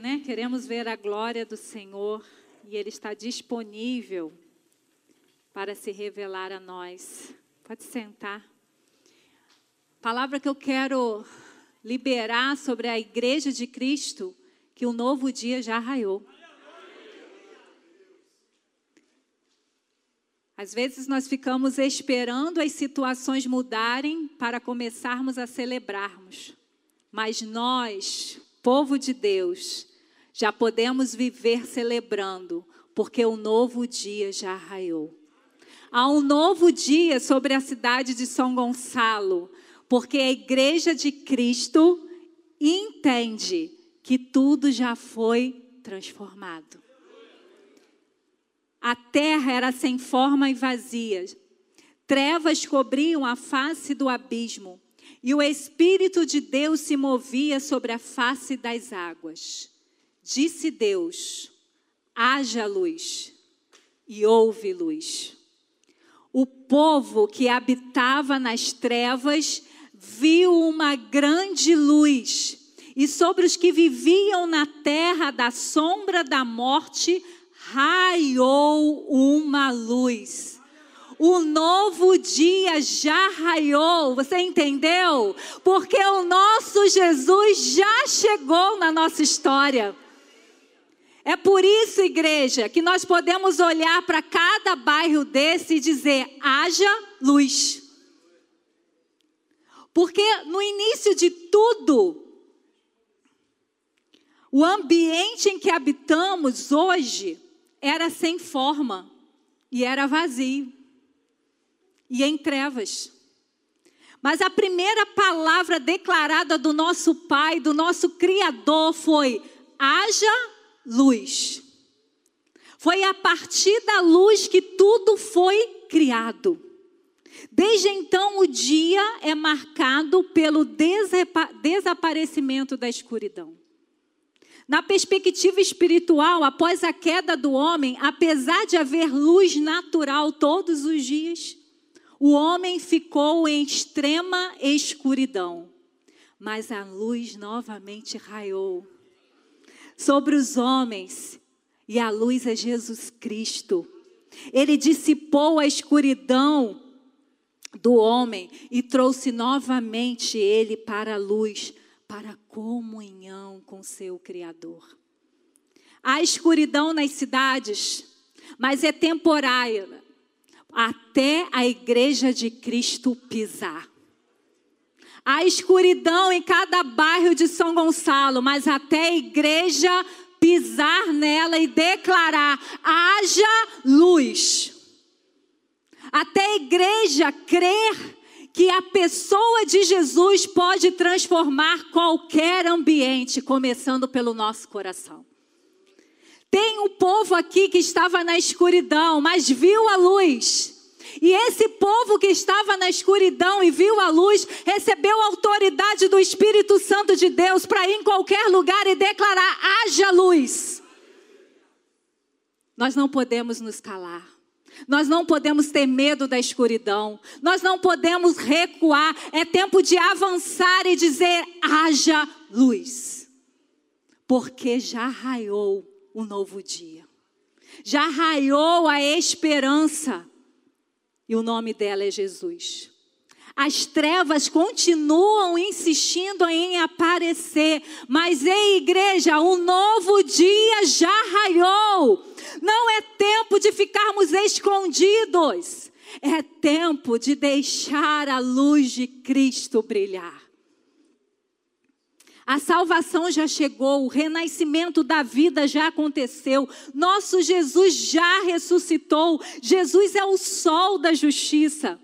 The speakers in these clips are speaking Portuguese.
né? Queremos ver a glória do Senhor e Ele está disponível para se revelar a nós. Pode sentar. Palavra que eu quero liberar sobre a igreja de Cristo, que o novo dia já raiou. Às vezes nós ficamos esperando as situações mudarem para começarmos a celebrarmos. Mas nós, povo de Deus, já podemos viver celebrando, porque o novo dia já raiou. Há um novo dia sobre a cidade de São Gonçalo, porque a igreja de Cristo entende que tudo já foi transformado. A terra era sem forma e vazia. Trevas cobriam a face do abismo, e o Espírito de Deus se movia sobre a face das águas. Disse Deus: haja luz, e houve luz. O povo que habitava nas trevas viu uma grande luz, e sobre os que viviam na terra da sombra da morte raiou uma luz. O novo dia já raiou, você entendeu? Porque o nosso Jesus já chegou na nossa história. É por isso, igreja, que nós podemos olhar para cada bairro desse e dizer: haja luz. Porque no início de tudo, o ambiente em que habitamos hoje era sem forma e era vazio e em trevas. Mas a primeira palavra declarada do nosso Pai, do nosso Criador, foi: haja luz. Foi a partir da luz que tudo foi criado. Desde então, o dia é marcado pelo desaparecimento da escuridão. Na perspectiva espiritual, após a queda do homem, apesar de haver luz natural todos os dias, o homem ficou em extrema escuridão. Mas a luz novamente raiou sobre os homens, e a luz é Jesus Cristo. Ele dissipou a escuridão do homem e trouxe novamente ele para a luz, para a comunhão com seu Criador. Há escuridão nas cidades, mas é temporária, até a igreja de Cristo pisar. Há escuridão em cada bairro de São Gonçalo, mas até a igreja pisar nela e declarar: haja luz. Até a igreja crer que a pessoa de Jesus pode transformar qualquer ambiente, começando pelo nosso coração. Tem um povo aqui que estava na escuridão, mas viu a luz. E esse povo que estava na escuridão e viu a luz, recebeu a autoridade do Espírito Santo de Deus para ir em qualquer lugar e declarar: haja luz. Nós não podemos nos calar. Nós não podemos ter medo da escuridão. Nós não podemos recuar. É tempo de avançar e dizer: haja luz. Porque já raiou o novo dia. Já raiou a esperança. E o nome dela é Jesus. As trevas continuam insistindo em aparecer, mas em igreja, um novo dia já raiou. Não é tempo de ficarmos escondidos, é tempo de deixar a luz de Cristo brilhar. A salvação já chegou, o renascimento da vida já aconteceu, nosso Jesus já ressuscitou. Jesus é o sol da justiça.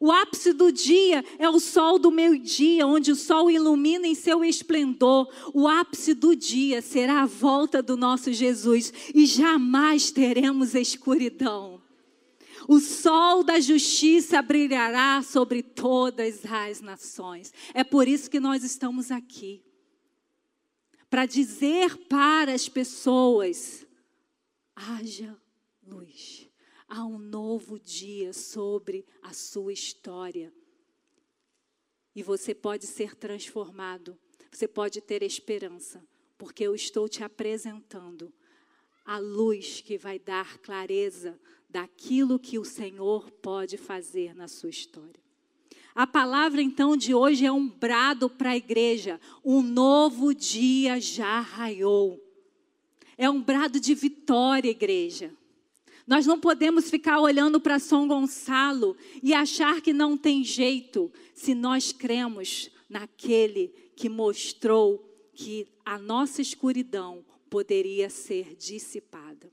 O ápice do dia é o sol do meio-dia, onde o sol ilumina em seu esplendor. O ápice do dia será a volta do nosso Jesus e jamais teremos escuridão. O sol da justiça brilhará sobre todas as nações. É por isso que nós estamos aqui para dizer para as pessoas: haja luz. Há um novo dia sobre a sua história. E você pode ser transformado, você pode ter esperança, porque eu estou te apresentando a luz que vai dar clareza daquilo que o Senhor pode fazer na sua história. A palavra então de hoje é um brado para a igreja. Um novo dia já raiou. É um brado de vitória, igreja. Nós não podemos ficar olhando para São Gonçalo e achar que não tem jeito, se nós cremos naquele que mostrou que a nossa escuridão poderia ser dissipada.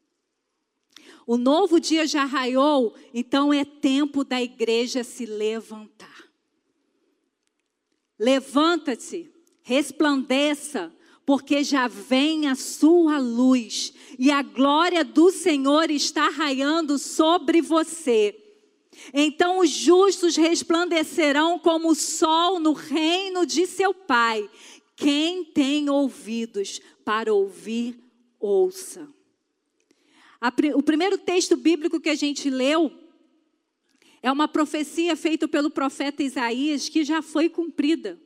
O novo dia já raiou, então é tempo da igreja se levantar. Levanta-te, resplandeça, porque já vem a sua luz e a glória do Senhor está raiando sobre você. Então os justos resplandecerão como o sol no reino de seu Pai. Quem tem ouvidos para ouvir, ouça. o primeiro texto bíblico que a gente leu é uma profecia feita pelo profeta Isaías que já foi cumprida.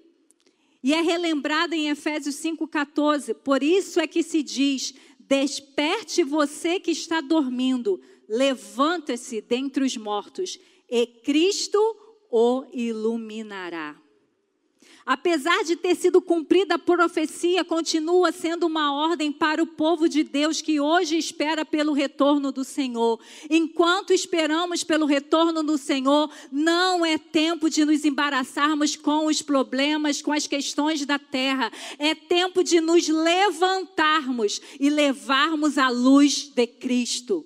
E é relembrada em Efésios 5,14. Por isso é que se diz: Desperte você que está dormindo, levanta-se dentre os mortos, e Cristo o iluminará. Apesar de ter sido cumprida a profecia, continua sendo uma ordem para o povo de Deus que hoje espera pelo retorno do Senhor. Enquanto esperamos pelo retorno do Senhor, não é tempo de nos embaraçarmos com os problemas, com as questões da terra. É tempo de nos levantarmos e levarmos a luz de Cristo.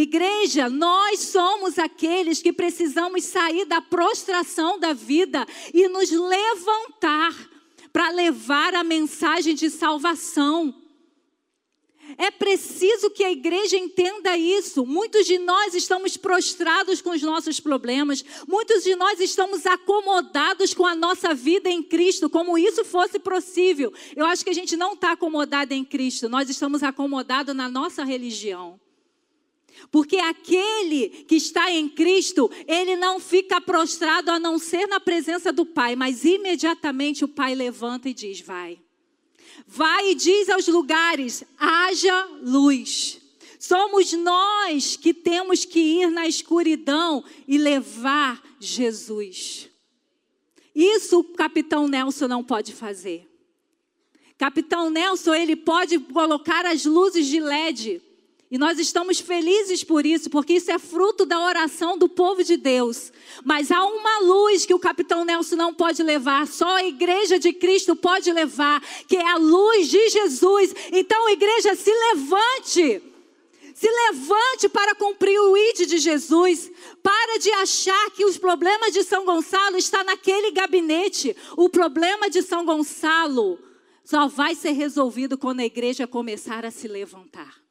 Igreja, nós somos aqueles que precisamos sair da prostração da vida e nos levantar para levar a mensagem de salvação. É preciso que a igreja entenda isso. Muitos de nós estamos prostrados com os nossos problemas, muitos de nós estamos acomodados com a nossa vida em Cristo, como isso fosse possível. Eu acho que a gente não está acomodado em Cristo, nós estamos acomodados na nossa religião. Porque aquele que está em Cristo, ele não fica prostrado a não ser na presença do Pai, mas imediatamente o Pai levanta e diz: Vai. Vai e diz aos lugares: haja luz. Somos nós que temos que ir na escuridão e levar Jesus. Isso o capitão Nelson não pode fazer. Capitão Nelson, ele pode colocar as luzes de LED e nós estamos felizes por isso, porque isso é fruto da oração do povo de Deus. Mas há uma luz que o capitão Nelson não pode levar, só a igreja de Cristo pode levar, que é a luz de Jesus. Então, igreja, se levante. Se levante para cumprir o ID de Jesus. Para de achar que os problemas de São Gonçalo está naquele gabinete. O problema de São Gonçalo só vai ser resolvido quando a igreja começar a se levantar.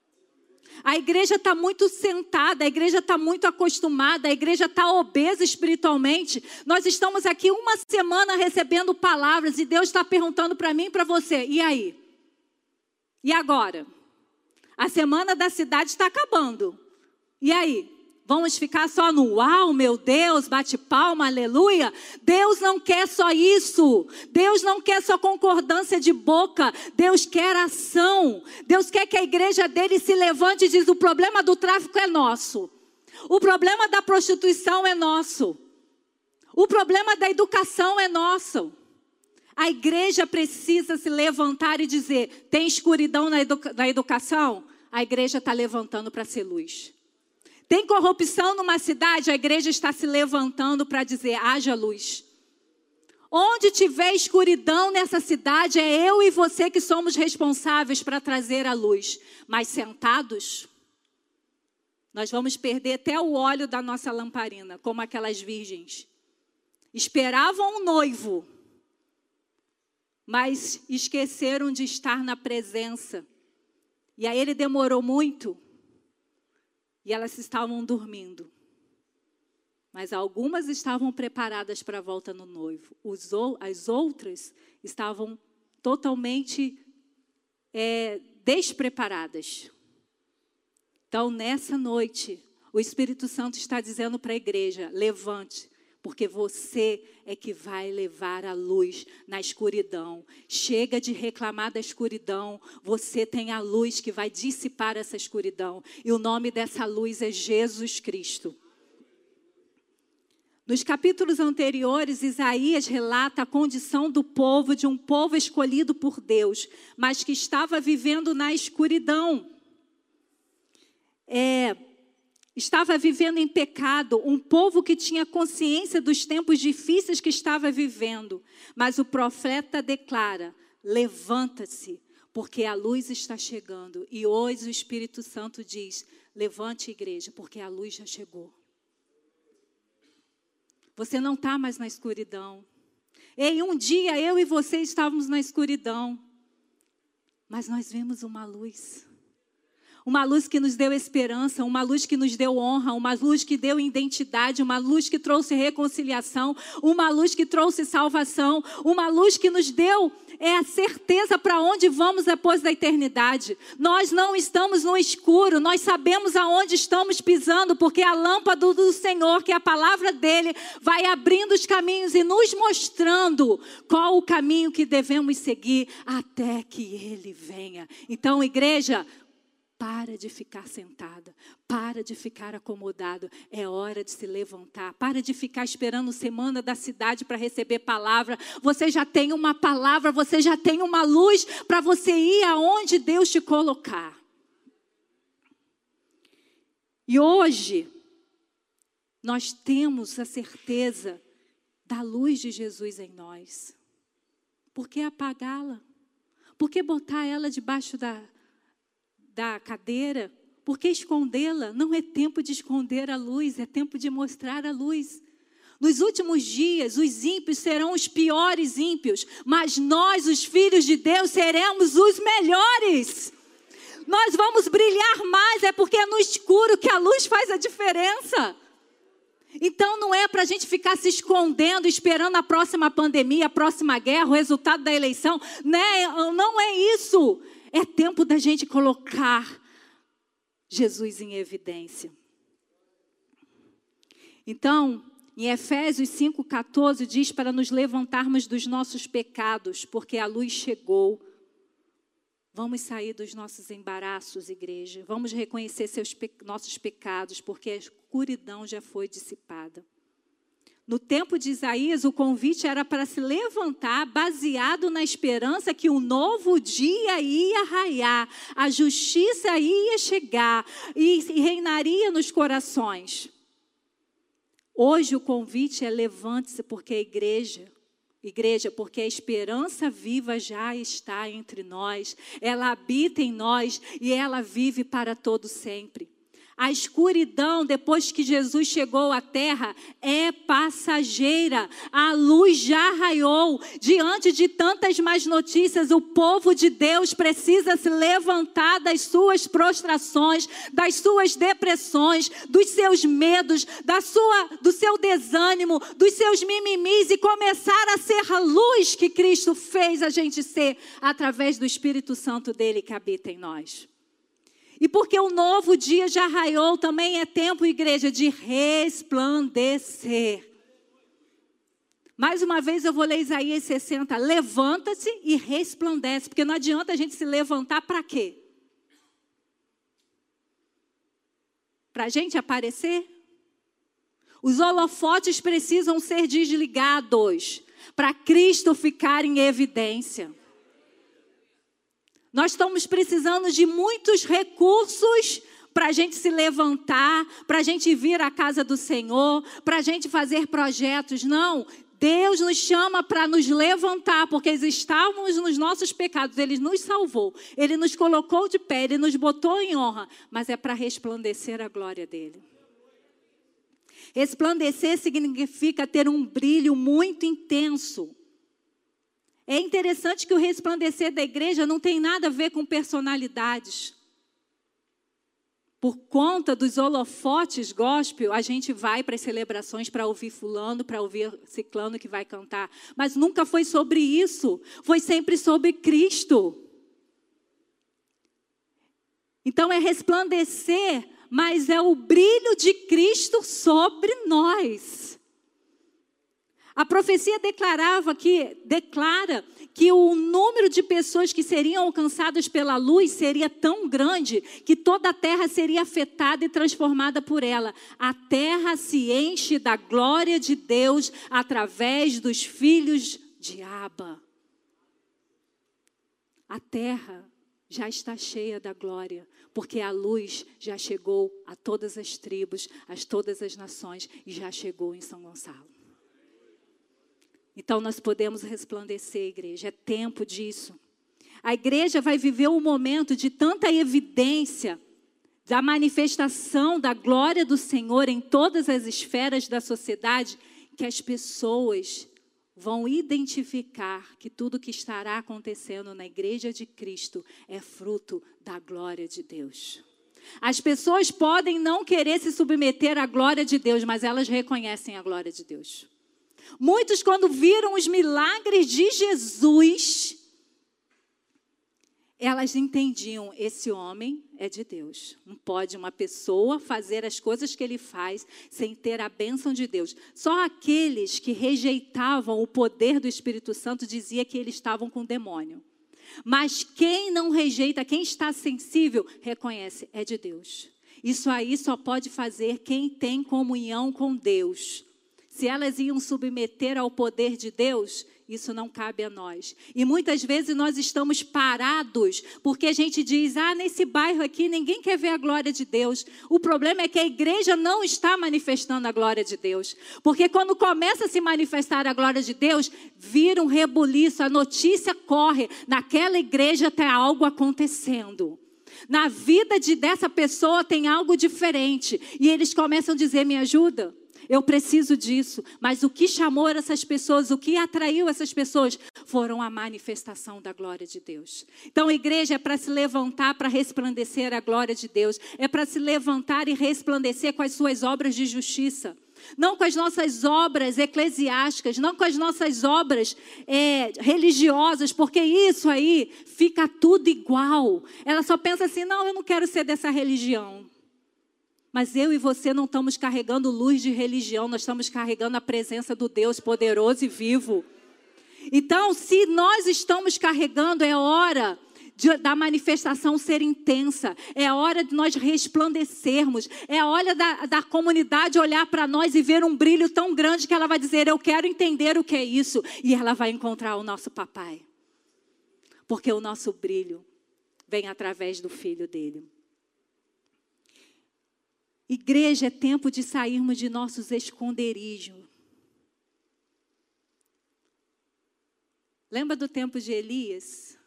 A igreja está muito sentada, a igreja está muito acostumada, a igreja está obesa espiritualmente. Nós estamos aqui uma semana recebendo palavras e Deus está perguntando para mim e para você: e aí? E agora? A semana da cidade está acabando. E aí? Vamos ficar só no uau, meu Deus, bate palma, aleluia? Deus não quer só isso. Deus não quer só concordância de boca. Deus quer ação. Deus quer que a igreja dele se levante e diz: o problema do tráfico é nosso. O problema da prostituição é nosso. O problema da educação é nosso. A igreja precisa se levantar e dizer: tem escuridão na, educa na educação? A igreja está levantando para ser luz. Tem corrupção numa cidade, a igreja está se levantando para dizer: haja luz. Onde tiver escuridão nessa cidade, é eu e você que somos responsáveis para trazer a luz. Mas sentados, nós vamos perder até o óleo da nossa lamparina, como aquelas virgens. Esperavam um noivo, mas esqueceram de estar na presença. E aí ele demorou muito e elas estavam dormindo. Mas algumas estavam preparadas para a volta no noivo. As outras estavam totalmente é, despreparadas. Então, nessa noite, o Espírito Santo está dizendo para a igreja: levante, porque você é que vai levar a luz na escuridão. Chega de reclamar da escuridão, você tem a luz que vai dissipar essa escuridão, e o nome dessa luz é Jesus Cristo. Nos capítulos anteriores, Isaías relata a condição do povo, de um povo escolhido por Deus, mas que estava vivendo na escuridão. É, estava vivendo em pecado, um povo que tinha consciência dos tempos difíceis que estava vivendo. Mas o profeta declara: levanta-se, porque a luz está chegando. E hoje o Espírito Santo diz: levante, igreja, porque a luz já chegou. Você não está mais na escuridão. Em um dia eu e você estávamos na escuridão, mas nós vimos uma luz. Uma luz que nos deu esperança, uma luz que nos deu honra, uma luz que deu identidade, uma luz que trouxe reconciliação, uma luz que trouxe salvação, uma luz que nos deu é a certeza para onde vamos depois da eternidade. Nós não estamos no escuro, nós sabemos aonde estamos pisando, porque a lâmpada do Senhor, que é a palavra dele, vai abrindo os caminhos e nos mostrando qual o caminho que devemos seguir até que ele venha. Então, igreja, para de ficar sentada, para de ficar acomodado, é hora de se levantar, para de ficar esperando semana da cidade para receber palavra. Você já tem uma palavra, você já tem uma luz para você ir aonde Deus te colocar. E hoje, nós temos a certeza da luz de Jesus em nós. Por que apagá-la? Por que botar ela debaixo da, da cadeira, porque escondê-la não é tempo de esconder a luz, é tempo de mostrar a luz. Nos últimos dias, os ímpios serão os piores ímpios, mas nós, os filhos de Deus, seremos os melhores. Nós vamos brilhar mais, é porque é no escuro que a luz faz a diferença. Então não é para a gente ficar se escondendo, esperando a próxima pandemia, a próxima guerra, o resultado da eleição. Né? Não é isso. É tempo da gente colocar Jesus em evidência. Então, em Efésios 5,14 diz para nos levantarmos dos nossos pecados, porque a luz chegou. Vamos sair dos nossos embaraços, igreja. Vamos reconhecer seus nossos pecados, porque a escuridão já foi dissipada. No tempo de Isaías, o convite era para se levantar baseado na esperança que um novo dia ia raiar, a justiça ia chegar e reinaria nos corações. Hoje o convite é levante-se porque a igreja Igreja, porque a esperança viva já está entre nós, ela habita em nós e ela vive para todo sempre. A escuridão, depois que Jesus chegou à terra, é passageira. A luz já raiou. Diante de tantas más notícias, o povo de Deus precisa se levantar das suas prostrações, das suas depressões, dos seus medos, da sua, do seu desânimo, dos seus mimimis e começar a ser a luz que Cristo fez a gente ser através do Espírito Santo dele que habita em nós. E porque o novo dia já raiou, também é tempo, igreja, de resplandecer. Mais uma vez eu vou ler Isaías 60. Levanta-se e resplandece. Porque não adianta a gente se levantar para quê? Para a gente aparecer? Os holofotes precisam ser desligados para Cristo ficar em evidência. Nós estamos precisando de muitos recursos para a gente se levantar, para a gente vir à casa do Senhor, para a gente fazer projetos. Não, Deus nos chama para nos levantar, porque estávamos nos nossos pecados, Ele nos salvou, Ele nos colocou de pé, Ele nos botou em honra, mas é para resplandecer a glória dEle. Resplandecer significa ter um brilho muito intenso. É interessante que o resplandecer da igreja não tem nada a ver com personalidades. Por conta dos holofotes gospel, a gente vai para as celebrações para ouvir fulano, para ouvir ciclano que vai cantar. Mas nunca foi sobre isso. Foi sempre sobre Cristo. Então é resplandecer, mas é o brilho de Cristo sobre nós. A profecia declarava que declara que o número de pessoas que seriam alcançadas pela luz seria tão grande que toda a terra seria afetada e transformada por ela. A terra se enche da glória de Deus através dos filhos de Aba. A terra já está cheia da glória, porque a luz já chegou a todas as tribos, a todas as nações e já chegou em São Gonçalo. Então nós podemos resplandecer, igreja, é tempo disso. A igreja vai viver um momento de tanta evidência da manifestação da glória do Senhor em todas as esferas da sociedade que as pessoas vão identificar que tudo que estará acontecendo na igreja de Cristo é fruto da glória de Deus. As pessoas podem não querer se submeter à glória de Deus, mas elas reconhecem a glória de Deus. Muitos, quando viram os milagres de Jesus, elas entendiam: esse homem é de Deus. Não pode uma pessoa fazer as coisas que ele faz sem ter a bênção de Deus. Só aqueles que rejeitavam o poder do Espírito Santo dizia que eles estavam com demônio. Mas quem não rejeita, quem está sensível, reconhece: é de Deus. Isso aí só pode fazer quem tem comunhão com Deus se elas iam submeter ao poder de Deus, isso não cabe a nós. E muitas vezes nós estamos parados porque a gente diz: ah, nesse bairro aqui ninguém quer ver a glória de Deus. O problema é que a igreja não está manifestando a glória de Deus. Porque quando começa a se manifestar a glória de Deus, vira um rebuliço, a notícia corre. Naquela igreja tem algo acontecendo. Na vida de dessa pessoa tem algo diferente. E eles começam a dizer: me ajuda. Eu preciso disso. Mas o que chamou essas pessoas, o que atraiu essas pessoas, foram a manifestação da glória de Deus. Então, a igreja é para se levantar para resplandecer a glória de Deus, é para se levantar e resplandecer com as suas obras de justiça. Não com as nossas obras eclesiásticas, não com as nossas obras é, religiosas, porque isso aí fica tudo igual. Ela só pensa assim: não, eu não quero ser dessa religião. Mas eu e você não estamos carregando luz de religião, nós estamos carregando a presença do Deus poderoso e vivo. Então, se nós estamos carregando, é hora de, da manifestação ser intensa, é hora de nós resplandecermos, é hora da, da comunidade olhar para nós e ver um brilho tão grande que ela vai dizer: Eu quero entender o que é isso, e ela vai encontrar o nosso papai, porque o nosso brilho vem através do filho dele. Igreja é tempo de sairmos de nossos esconderijos. Lembra do tempo de Elias?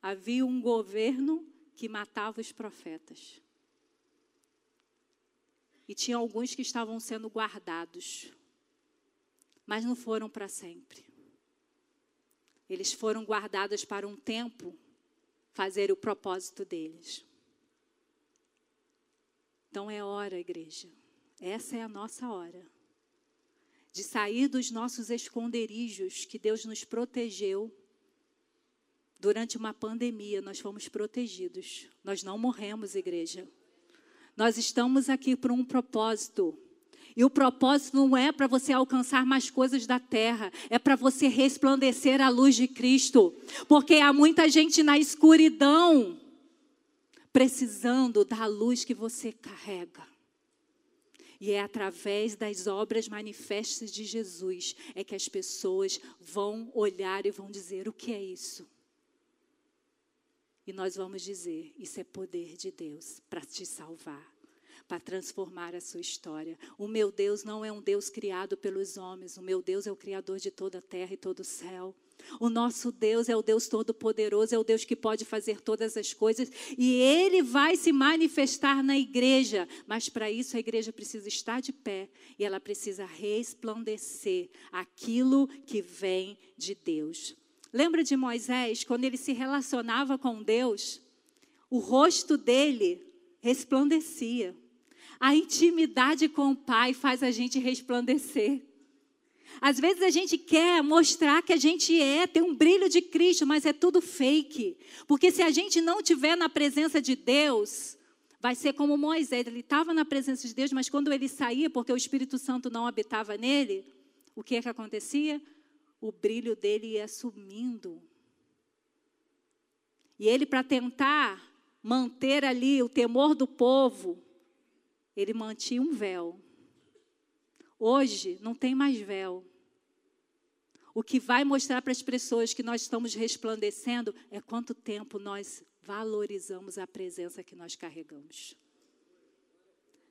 Havia um governo que matava os profetas. E tinha alguns que estavam sendo guardados, mas não foram para sempre. Eles foram guardados para um tempo fazer o propósito deles. Então é hora, igreja. Essa é a nossa hora. De sair dos nossos esconderijos que Deus nos protegeu. Durante uma pandemia, nós fomos protegidos. Nós não morremos, igreja. Nós estamos aqui por um propósito. E o propósito não é para você alcançar mais coisas da terra, é para você resplandecer a luz de Cristo. Porque há muita gente na escuridão precisando da luz que você carrega. E é através das obras manifestas de Jesus é que as pessoas vão olhar e vão dizer: o que é isso? E nós vamos dizer: isso é poder de Deus para te salvar, para transformar a sua história. O meu Deus não é um Deus criado pelos homens, o meu Deus é o Criador de toda a terra e todo o céu. O nosso Deus é o Deus Todo-Poderoso, é o Deus que pode fazer todas as coisas e Ele vai se manifestar na igreja. Mas para isso a igreja precisa estar de pé e ela precisa resplandecer aquilo que vem de Deus. Lembra de Moisés, quando ele se relacionava com Deus, o rosto dele resplandecia. A intimidade com o Pai faz a gente resplandecer. Às vezes a gente quer mostrar que a gente é, tem um brilho de Cristo, mas é tudo fake. Porque se a gente não tiver na presença de Deus, vai ser como Moisés. Ele estava na presença de Deus, mas quando ele saía, porque o Espírito Santo não habitava nele, o que é que acontecia? O brilho dele ia sumindo. E ele, para tentar manter ali o temor do povo, ele mantinha um véu. Hoje não tem mais véu. O que vai mostrar para as pessoas que nós estamos resplandecendo é quanto tempo nós valorizamos a presença que nós carregamos.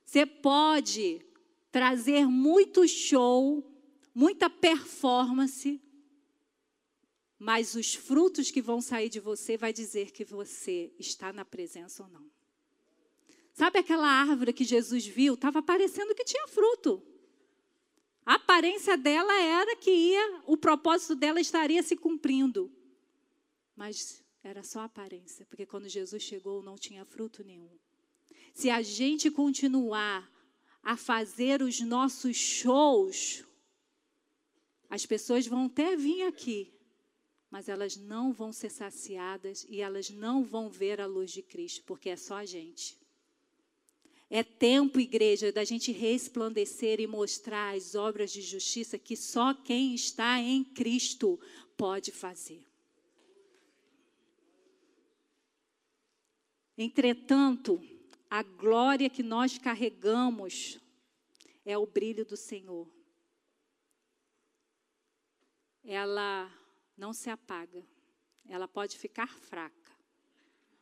Você pode trazer muito show, muita performance, mas os frutos que vão sair de você vai dizer que você está na presença ou não. Sabe aquela árvore que Jesus viu? Estava parecendo que tinha fruto. A aparência dela era que ia, o propósito dela estaria se cumprindo. Mas era só aparência, porque quando Jesus chegou não tinha fruto nenhum. Se a gente continuar a fazer os nossos shows, as pessoas vão até vir aqui, mas elas não vão ser saciadas e elas não vão ver a luz de Cristo, porque é só a gente. É tempo, igreja, da gente resplandecer e mostrar as obras de justiça que só quem está em Cristo pode fazer. Entretanto, a glória que nós carregamos é o brilho do Senhor. Ela não se apaga. Ela pode ficar fraca,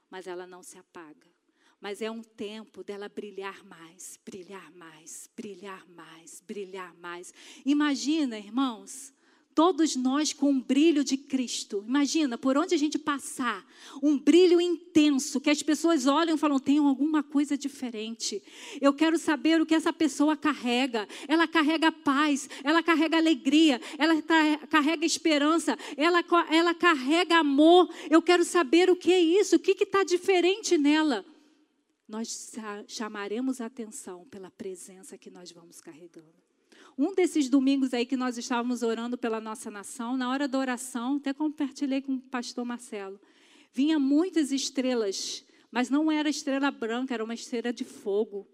mas ela não se apaga mas é um tempo dela brilhar mais, brilhar mais, brilhar mais, brilhar mais. Imagina, irmãos, todos nós com um brilho de Cristo. Imagina, por onde a gente passar, um brilho intenso, que as pessoas olham e falam: tem alguma coisa diferente. Eu quero saber o que essa pessoa carrega. Ela carrega paz, ela carrega alegria, ela carrega esperança, ela, ela carrega amor. Eu quero saber o que é isso, o que está diferente nela nós chamaremos atenção pela presença que nós vamos carregando. Um desses domingos aí que nós estávamos orando pela nossa nação, na hora da oração, até compartilhei com o pastor Marcelo, vinha muitas estrelas, mas não era estrela branca, era uma estrela de fogo.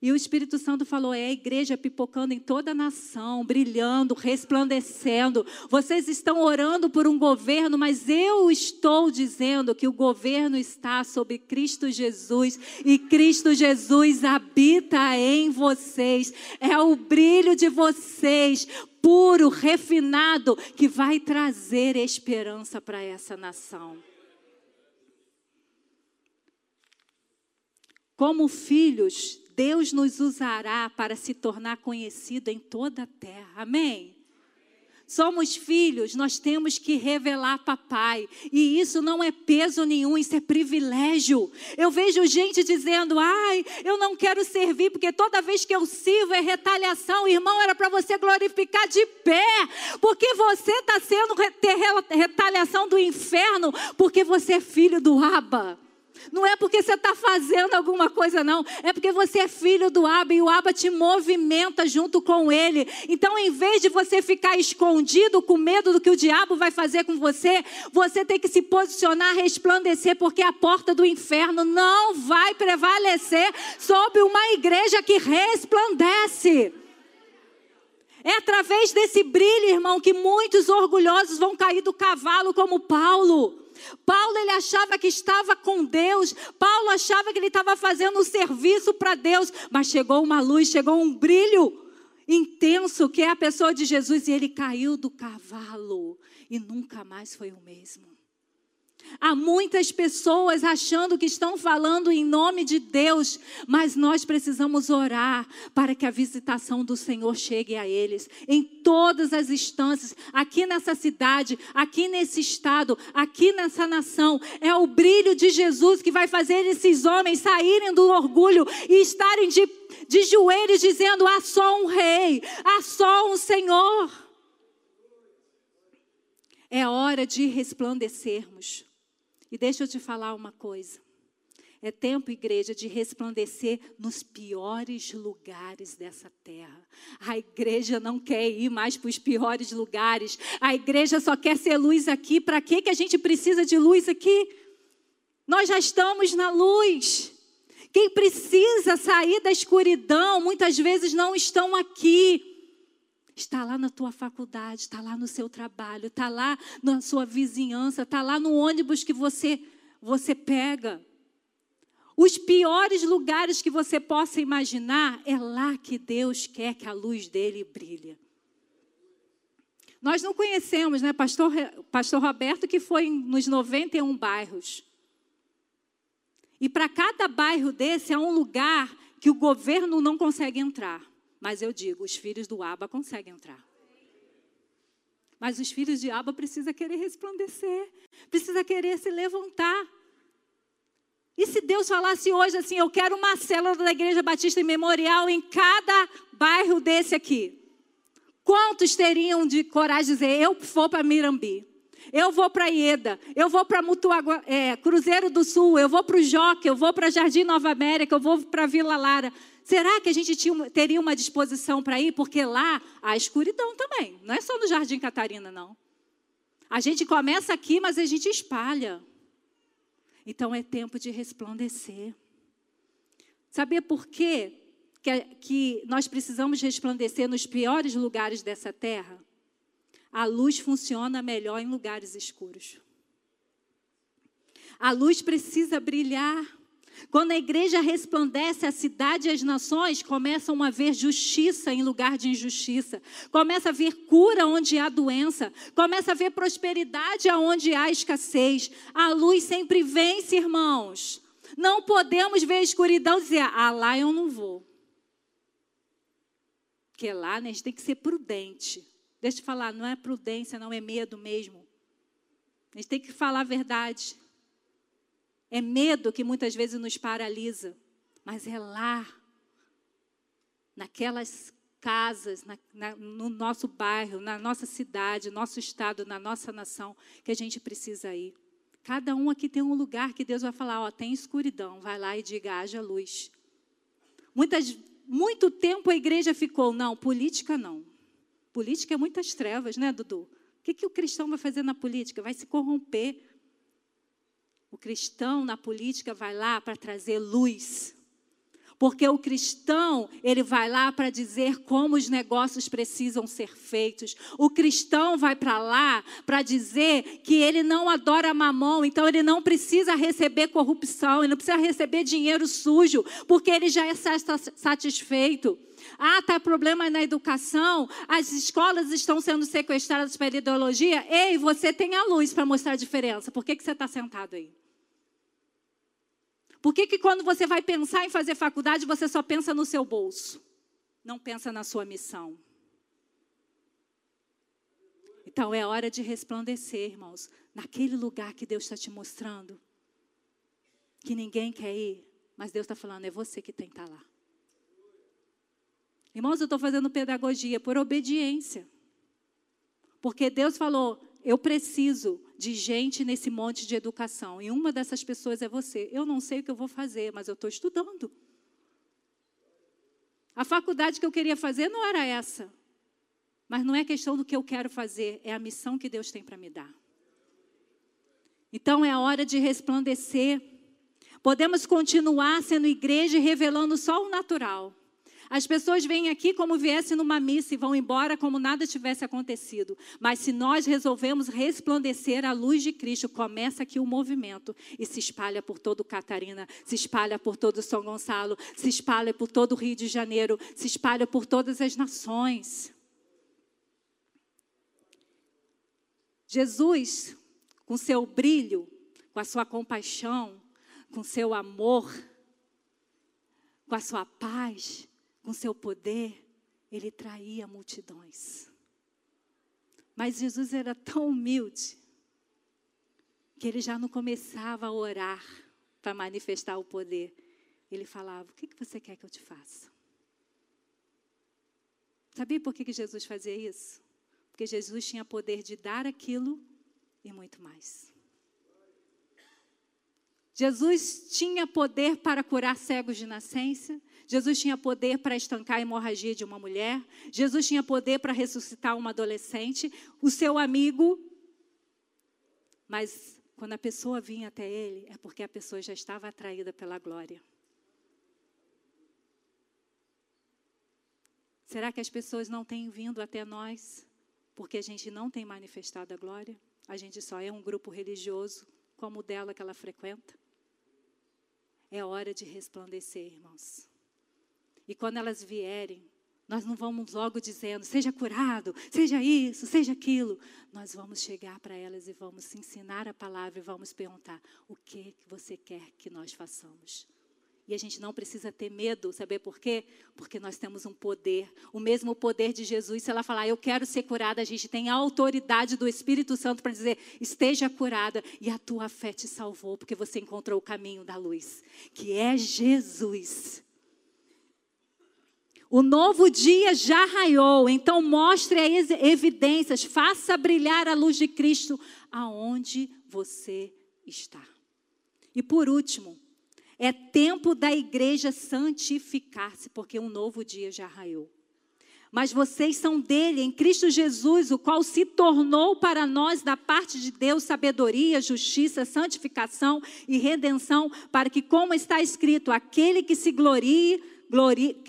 E o Espírito Santo falou: é a igreja pipocando em toda a nação, brilhando, resplandecendo. Vocês estão orando por um governo, mas eu estou dizendo que o governo está sobre Cristo Jesus e Cristo Jesus habita em vocês. É o brilho de vocês, puro, refinado, que vai trazer esperança para essa nação. Como filhos, Deus nos usará para se tornar conhecido em toda a terra. Amém? Somos filhos, nós temos que revelar papai. E isso não é peso nenhum, isso é privilégio. Eu vejo gente dizendo: ai, eu não quero servir, porque toda vez que eu sirvo é retaliação. Irmão, era para você glorificar de pé, porque você está sendo ter retaliação do inferno, porque você é filho do Abba. Não é porque você está fazendo alguma coisa, não. É porque você é filho do Abba e o Abba te movimenta junto com ele. Então, em vez de você ficar escondido com medo do que o diabo vai fazer com você, você tem que se posicionar, resplandecer, porque a porta do inferno não vai prevalecer sobre uma igreja que resplandece. É através desse brilho, irmão, que muitos orgulhosos vão cair do cavalo, como Paulo. Paulo ele achava que estava com Deus, Paulo achava que ele estava fazendo um serviço para Deus, mas chegou uma luz, chegou um brilho intenso que é a pessoa de Jesus e ele caiu do cavalo. E nunca mais foi o mesmo. Há muitas pessoas achando que estão falando em nome de Deus, mas nós precisamos orar para que a visitação do Senhor chegue a eles em todas as instâncias, aqui nessa cidade, aqui nesse estado, aqui nessa nação. É o brilho de Jesus que vai fazer esses homens saírem do orgulho e estarem de, de joelhos dizendo: há só um rei, há só um Senhor. É hora de resplandecermos. E deixa eu te falar uma coisa. É tempo, igreja, de resplandecer nos piores lugares dessa terra. A igreja não quer ir mais para os piores lugares. A igreja só quer ser luz aqui. Para que a gente precisa de luz aqui? Nós já estamos na luz. Quem precisa sair da escuridão, muitas vezes não estão aqui. Está lá na tua faculdade, está lá no seu trabalho, está lá na sua vizinhança, está lá no ônibus que você você pega. Os piores lugares que você possa imaginar, é lá que Deus quer que a luz dele brilhe. Nós não conhecemos, né, pastor, pastor Roberto, que foi nos 91 bairros. E para cada bairro desse há um lugar que o governo não consegue entrar. Mas eu digo, os filhos do Aba conseguem entrar. Mas os filhos de Aba precisam querer resplandecer, precisa querer se levantar. E se Deus falasse hoje assim, eu quero uma célula da Igreja Batista Memorial em cada bairro desse aqui. Quantos teriam de coragem de dizer, eu vou para Mirambi, eu vou para Ieda, eu vou para Mutuagua, é, Cruzeiro do Sul, eu vou para o Joque, eu vou para Jardim Nova América, eu vou para Vila Lara. Será que a gente tinha, teria uma disposição para ir? Porque lá há escuridão também. Não é só no Jardim Catarina, não. A gente começa aqui, mas a gente espalha. Então é tempo de resplandecer. Sabia por quê que, que nós precisamos resplandecer nos piores lugares dessa terra? A luz funciona melhor em lugares escuros. A luz precisa brilhar. Quando a igreja resplandece, a cidade e as nações começam a ver justiça em lugar de injustiça, começa a ver cura onde há doença, começa a ver prosperidade aonde há escassez. A luz sempre vence, irmãos. Não podemos ver a escuridão e dizer, ah, lá eu não vou. Porque lá né, a gente tem que ser prudente. Deixa eu falar, não é prudência, não é medo mesmo. A gente tem que falar a verdade. É medo que muitas vezes nos paralisa, mas é lá, naquelas casas, na, na, no nosso bairro, na nossa cidade, nosso estado, na nossa nação, que a gente precisa ir. Cada um aqui tem um lugar que Deus vai falar, ó, tem escuridão, vai lá e diga, haja luz. Muitas, muito tempo a igreja ficou, não, política não. Política é muitas trevas, né, Dudu? O que, que o cristão vai fazer na política? Vai se corromper. O cristão na política vai lá para trazer luz. Porque o cristão, ele vai lá para dizer como os negócios precisam ser feitos. O cristão vai para lá para dizer que ele não adora mamão, então ele não precisa receber corrupção, ele não precisa receber dinheiro sujo, porque ele já é satisfeito. Ah, está problema na educação, as escolas estão sendo sequestradas pela ideologia. Ei, você tem a luz para mostrar a diferença. Por que, que você está sentado aí? Por que, que quando você vai pensar em fazer faculdade, você só pensa no seu bolso? Não pensa na sua missão. Então é hora de resplandecer, irmãos, naquele lugar que Deus está te mostrando, que ninguém quer ir, mas Deus está falando, é você que tem que estar lá. Irmãos, eu estou fazendo pedagogia por obediência. Porque Deus falou: eu preciso de gente nesse monte de educação. E uma dessas pessoas é você. Eu não sei o que eu vou fazer, mas eu estou estudando. A faculdade que eu queria fazer não era essa. Mas não é questão do que eu quero fazer, é a missão que Deus tem para me dar. Então é a hora de resplandecer. Podemos continuar sendo igreja e revelando só o natural. As pessoas vêm aqui como viessem numa missa e vão embora como nada tivesse acontecido. Mas se nós resolvemos resplandecer a luz de Cristo, começa aqui o movimento e se espalha por todo Catarina, se espalha por todo São Gonçalo, se espalha por todo o Rio de Janeiro, se espalha por todas as nações. Jesus, com seu brilho, com a sua compaixão, com seu amor, com a sua paz, com seu poder, ele traía multidões. Mas Jesus era tão humilde que ele já não começava a orar para manifestar o poder. Ele falava: O que, você quer que eu te faça? Sabia por que, que Jesus fazia isso? Porque Jesus tinha poder de dar aquilo e muito mais. Jesus tinha poder para curar cegos de nascença, Jesus tinha poder para estancar a hemorragia de uma mulher. Jesus tinha poder para ressuscitar uma adolescente, o seu amigo. Mas quando a pessoa vinha até ele, é porque a pessoa já estava atraída pela glória. Será que as pessoas não têm vindo até nós porque a gente não tem manifestado a glória? A gente só é um grupo religioso como o dela que ela frequenta? É hora de resplandecer, irmãos. E quando elas vierem, nós não vamos logo dizendo, seja curado, seja isso, seja aquilo. Nós vamos chegar para elas e vamos ensinar a palavra e vamos perguntar: o que você quer que nós façamos? E a gente não precisa ter medo, saber por quê? Porque nós temos um poder, o mesmo poder de Jesus. Se ela falar, eu quero ser curada, a gente tem a autoridade do Espírito Santo para dizer, esteja curada. E a tua fé te salvou, porque você encontrou o caminho da luz, que é Jesus. O novo dia já raiou, então mostre as evidências, faça brilhar a luz de Cristo aonde você está. E por último, é tempo da igreja santificar-se, porque um novo dia já raiou. Mas vocês são dele, em Cristo Jesus, o qual se tornou para nós, da parte de Deus, sabedoria, justiça, santificação e redenção, para que, como está escrito, aquele que se glorie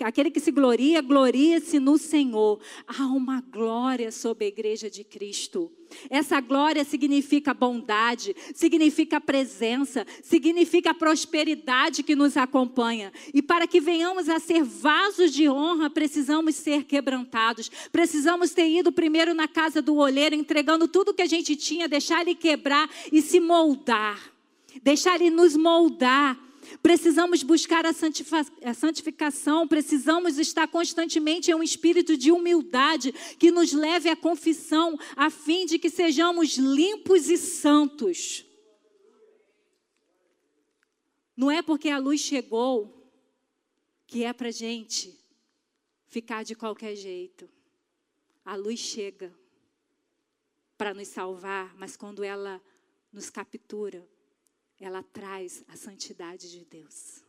aquele que se gloria, gloria-se no Senhor. Há uma glória sobre a igreja de Cristo. Essa glória significa bondade, significa presença, significa prosperidade que nos acompanha. E para que venhamos a ser vasos de honra, precisamos ser quebrantados. Precisamos ter ido primeiro na casa do olheiro, entregando tudo que a gente tinha, deixar ele quebrar e se moldar. Deixar ele nos moldar Precisamos buscar a santificação, precisamos estar constantemente em um espírito de humildade que nos leve à confissão, a fim de que sejamos limpos e santos. Não é porque a luz chegou que é para gente ficar de qualquer jeito. A luz chega para nos salvar, mas quando ela nos captura, ela traz a santidade de Deus.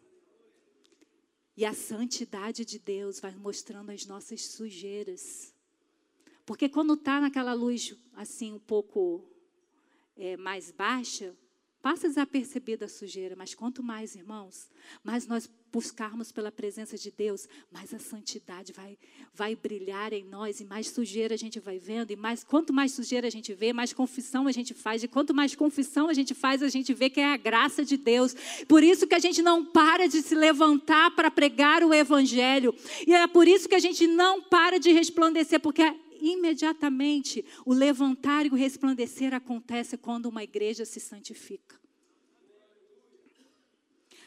E a santidade de Deus vai mostrando as nossas sujeiras. Porque quando está naquela luz assim um pouco é, mais baixa, passa desapercebida a sujeira, mas quanto mais, irmãos, mais nós buscarmos pela presença de Deus, mais a santidade vai, vai brilhar em nós e mais sujeira a gente vai vendo, e mais quanto mais sujeira a gente vê, mais confissão a gente faz, e quanto mais confissão a gente faz, a gente vê que é a graça de Deus. Por isso que a gente não para de se levantar para pregar o evangelho. E é por isso que a gente não para de resplandecer, porque imediatamente o levantar e o resplandecer acontece quando uma igreja se santifica.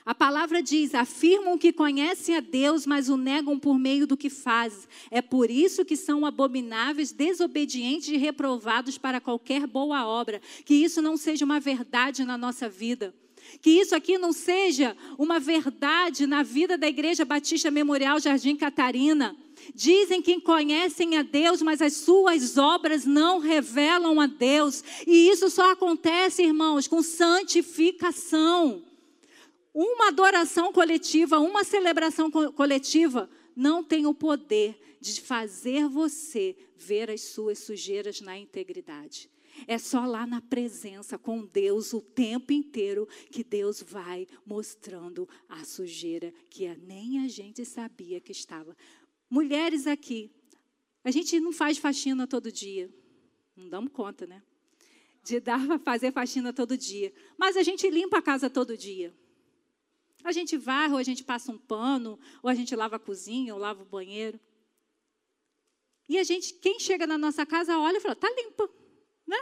A palavra diz: afirmam que conhecem a Deus, mas o negam por meio do que fazem. É por isso que são abomináveis, desobedientes e reprovados para qualquer boa obra. Que isso não seja uma verdade na nossa vida. Que isso aqui não seja uma verdade na vida da Igreja Batista Memorial Jardim Catarina. Dizem que conhecem a Deus, mas as suas obras não revelam a Deus. E isso só acontece, irmãos, com santificação. Uma adoração coletiva, uma celebração coletiva não tem o poder de fazer você ver as suas sujeiras na integridade. É só lá na presença com Deus o tempo inteiro que Deus vai mostrando a sujeira que nem a gente sabia que estava. Mulheres aqui, a gente não faz faxina todo dia. Não damos conta, né? De dar para fazer faxina todo dia. Mas a gente limpa a casa todo dia. A gente varre, ou a gente passa um pano, ou a gente lava a cozinha, ou lava o banheiro. E a gente, quem chega na nossa casa, olha e fala, está limpa, né?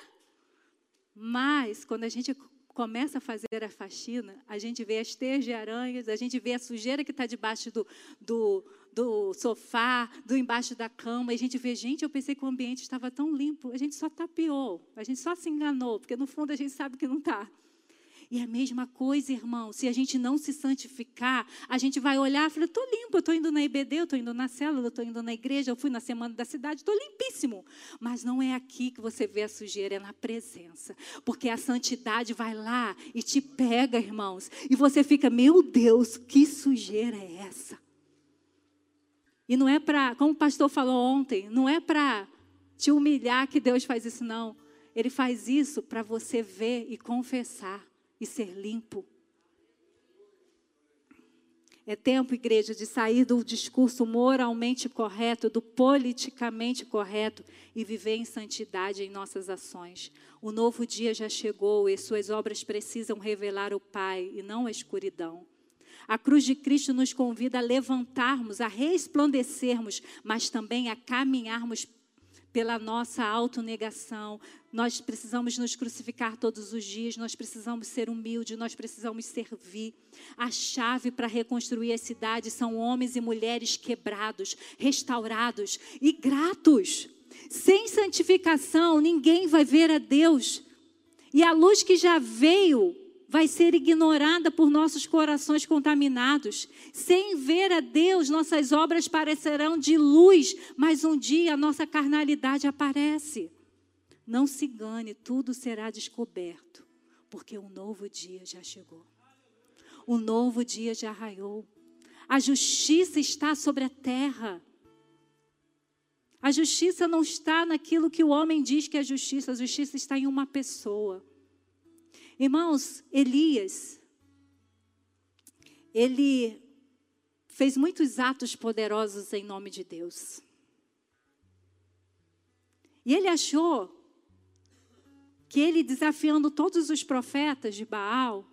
Mas, quando a gente começa a fazer a faxina, a gente vê as teias de aranhas, a gente vê a sujeira que está debaixo do, do, do, sofá, do embaixo da cama, e a gente vê, gente, eu pensei que o ambiente estava tão limpo, a gente só tapeou, a gente só se enganou, porque no fundo a gente sabe que não está. E é a mesma coisa, irmão, se a gente não se santificar, a gente vai olhar e falar, estou limpo, estou indo na IBD, estou indo na célula, estou indo na igreja, eu fui na semana da cidade, estou limpíssimo. Mas não é aqui que você vê a sujeira, é na presença. Porque a santidade vai lá e te pega, irmãos. E você fica, meu Deus, que sujeira é essa? E não é para, como o pastor falou ontem, não é para te humilhar que Deus faz isso, não. Ele faz isso para você ver e confessar e ser limpo. É tempo, igreja, de sair do discurso moralmente correto, do politicamente correto e viver em santidade em nossas ações. O novo dia já chegou e suas obras precisam revelar o Pai e não a escuridão. A cruz de Cristo nos convida a levantarmos, a resplandecermos, mas também a caminharmos pela nossa autonegação. Nós precisamos nos crucificar todos os dias, nós precisamos ser humildes, nós precisamos servir. A chave para reconstruir as cidades são homens e mulheres quebrados, restaurados e gratos. Sem santificação, ninguém vai ver a Deus. E a luz que já veio vai ser ignorada por nossos corações contaminados. Sem ver a Deus, nossas obras parecerão de luz, mas um dia a nossa carnalidade aparece. Não se engane, tudo será descoberto, porque um novo dia já chegou. O novo dia já raiou. A justiça está sobre a terra. A justiça não está naquilo que o homem diz que é justiça, a justiça está em uma pessoa. Irmãos, Elias, ele fez muitos atos poderosos em nome de Deus. E ele achou que ele desafiando todos os profetas de Baal,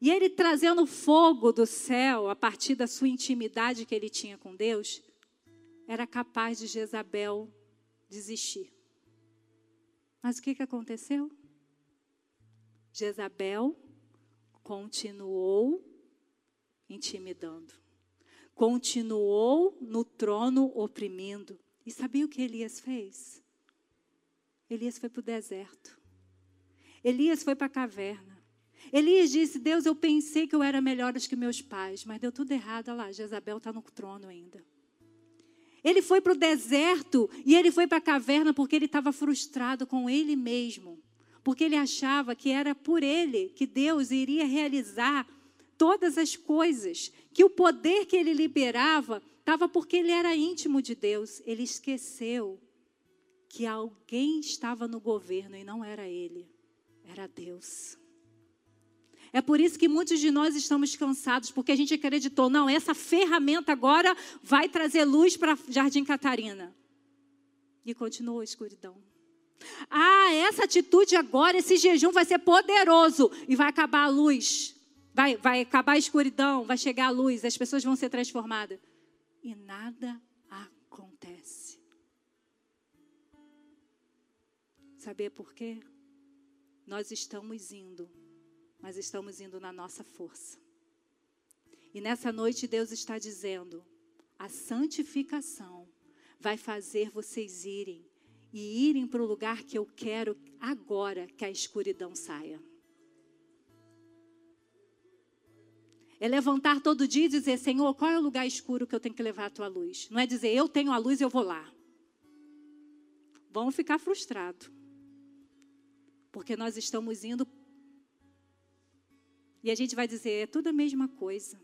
e ele trazendo fogo do céu a partir da sua intimidade que ele tinha com Deus, era capaz de Jezabel desistir. Mas o que, que aconteceu? Jezabel continuou intimidando, continuou no trono oprimindo. E sabia o que Elias fez? Elias foi para o deserto. Elias foi para a caverna. Elias disse: Deus, eu pensei que eu era melhor que meus pais, mas deu tudo errado. Olha lá, Jezabel está no trono ainda. Ele foi para o deserto e ele foi para a caverna porque ele estava frustrado com ele mesmo porque ele achava que era por ele que Deus iria realizar todas as coisas, que o poder que ele liberava estava porque ele era íntimo de Deus. Ele esqueceu que alguém estava no governo e não era ele, era Deus. É por isso que muitos de nós estamos cansados, porque a gente acreditou, não, essa ferramenta agora vai trazer luz para Jardim Catarina. E continuou a escuridão. Ah, essa atitude agora, esse jejum vai ser poderoso e vai acabar a luz. Vai, vai acabar a escuridão, vai chegar a luz, as pessoas vão ser transformadas. E nada acontece. Saber por quê? Nós estamos indo, mas estamos indo na nossa força. E nessa noite Deus está dizendo: a santificação vai fazer vocês irem e irem para o lugar que eu quero agora que a escuridão saia. É levantar todo dia e dizer: Senhor, qual é o lugar escuro que eu tenho que levar a tua luz? Não é dizer, eu tenho a luz e eu vou lá. Vão ficar frustrados. Porque nós estamos indo. E a gente vai dizer: é tudo a mesma coisa.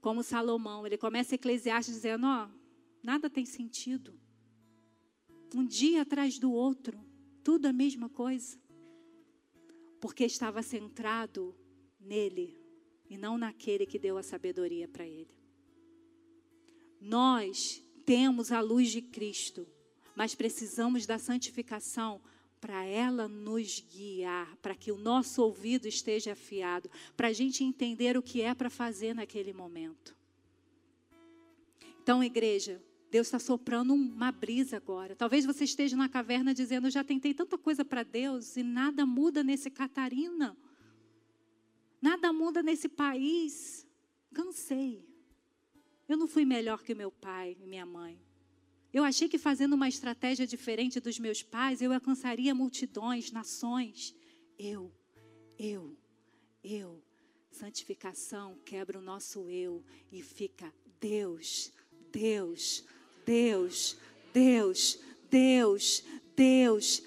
Como Salomão, ele começa Eclesiastes dizendo: ó, nada tem sentido um dia atrás do outro, tudo a mesma coisa. Porque estava centrado nele e não naquele que deu a sabedoria para ele. Nós temos a luz de Cristo, mas precisamos da santificação para ela nos guiar, para que o nosso ouvido esteja afiado, para a gente entender o que é para fazer naquele momento. Então, igreja, Deus está soprando uma brisa agora. Talvez você esteja na caverna dizendo: Eu já tentei tanta coisa para Deus e nada muda nesse Catarina. Nada muda nesse país. Cansei. Eu não fui melhor que meu pai e minha mãe. Eu achei que fazendo uma estratégia diferente dos meus pais, eu alcançaria multidões, nações. Eu, eu, eu. Santificação quebra o nosso eu e fica Deus, Deus, Deus, Deus, Deus, Deus.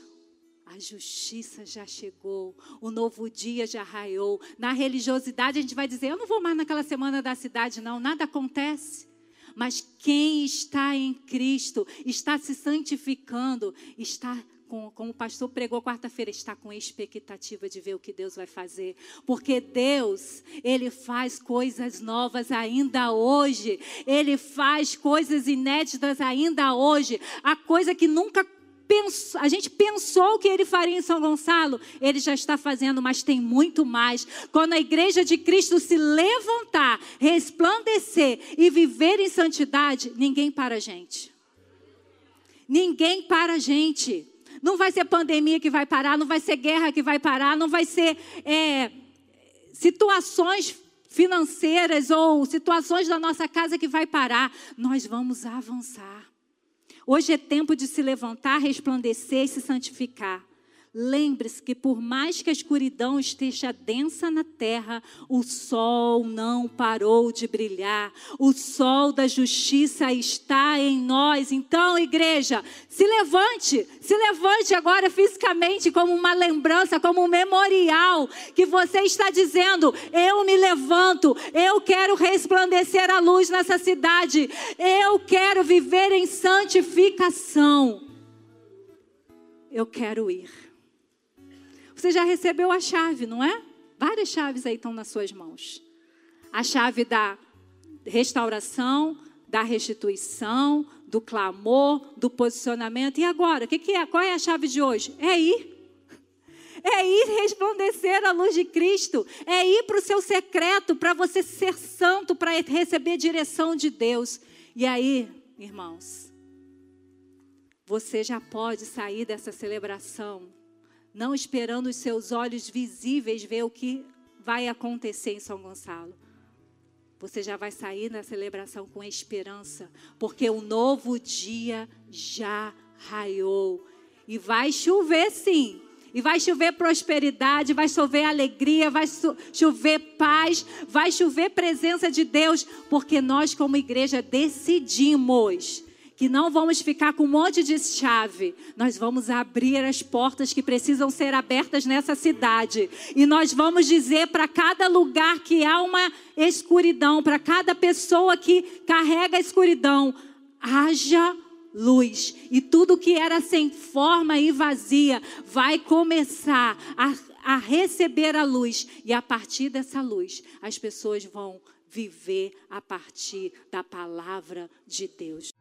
A justiça já chegou, o novo dia já raiou. Na religiosidade a gente vai dizer: eu não vou mais naquela semana da cidade, não, nada acontece. Mas quem está em Cristo, está se santificando, está com, como o pastor pregou quarta-feira, está com expectativa de ver o que Deus vai fazer. Porque Deus, Ele faz coisas novas ainda hoje. Ele faz coisas inéditas ainda hoje. A coisa que nunca a gente pensou que ele faria em São Gonçalo, ele já está fazendo, mas tem muito mais. Quando a igreja de Cristo se levantar, resplandecer e viver em santidade, ninguém para a gente. Ninguém para a gente. Não vai ser pandemia que vai parar, não vai ser guerra que vai parar, não vai ser é, situações financeiras ou situações da nossa casa que vai parar. Nós vamos avançar. Hoje é tempo de se levantar, resplandecer e se santificar. Lembre-se que, por mais que a escuridão esteja densa na terra, o sol não parou de brilhar. O sol da justiça está em nós. Então, igreja, se levante, se levante agora fisicamente, como uma lembrança, como um memorial, que você está dizendo: Eu me levanto, eu quero resplandecer a luz nessa cidade, eu quero viver em santificação. Eu quero ir. Você já recebeu a chave, não é? Várias chaves aí estão nas suas mãos. A chave da restauração, da restituição, do clamor, do posicionamento. E agora, o que, que é? Qual é a chave de hoje? É ir. É ir resplandecer a luz de Cristo. É ir para o seu secreto, para você ser santo, para receber direção de Deus. E aí, irmãos, você já pode sair dessa celebração não esperando os seus olhos visíveis ver o que vai acontecer em São Gonçalo. Você já vai sair na celebração com esperança, porque o novo dia já raiou. E vai chover sim. E vai chover prosperidade, vai chover alegria, vai chover paz, vai chover presença de Deus, porque nós, como igreja, decidimos que não vamos ficar com um monte de chave. Nós vamos abrir as portas que precisam ser abertas nessa cidade. E nós vamos dizer para cada lugar que há uma escuridão, para cada pessoa que carrega a escuridão, haja luz. E tudo que era sem forma e vazia vai começar a, a receber a luz. E a partir dessa luz, as pessoas vão viver a partir da palavra de Deus.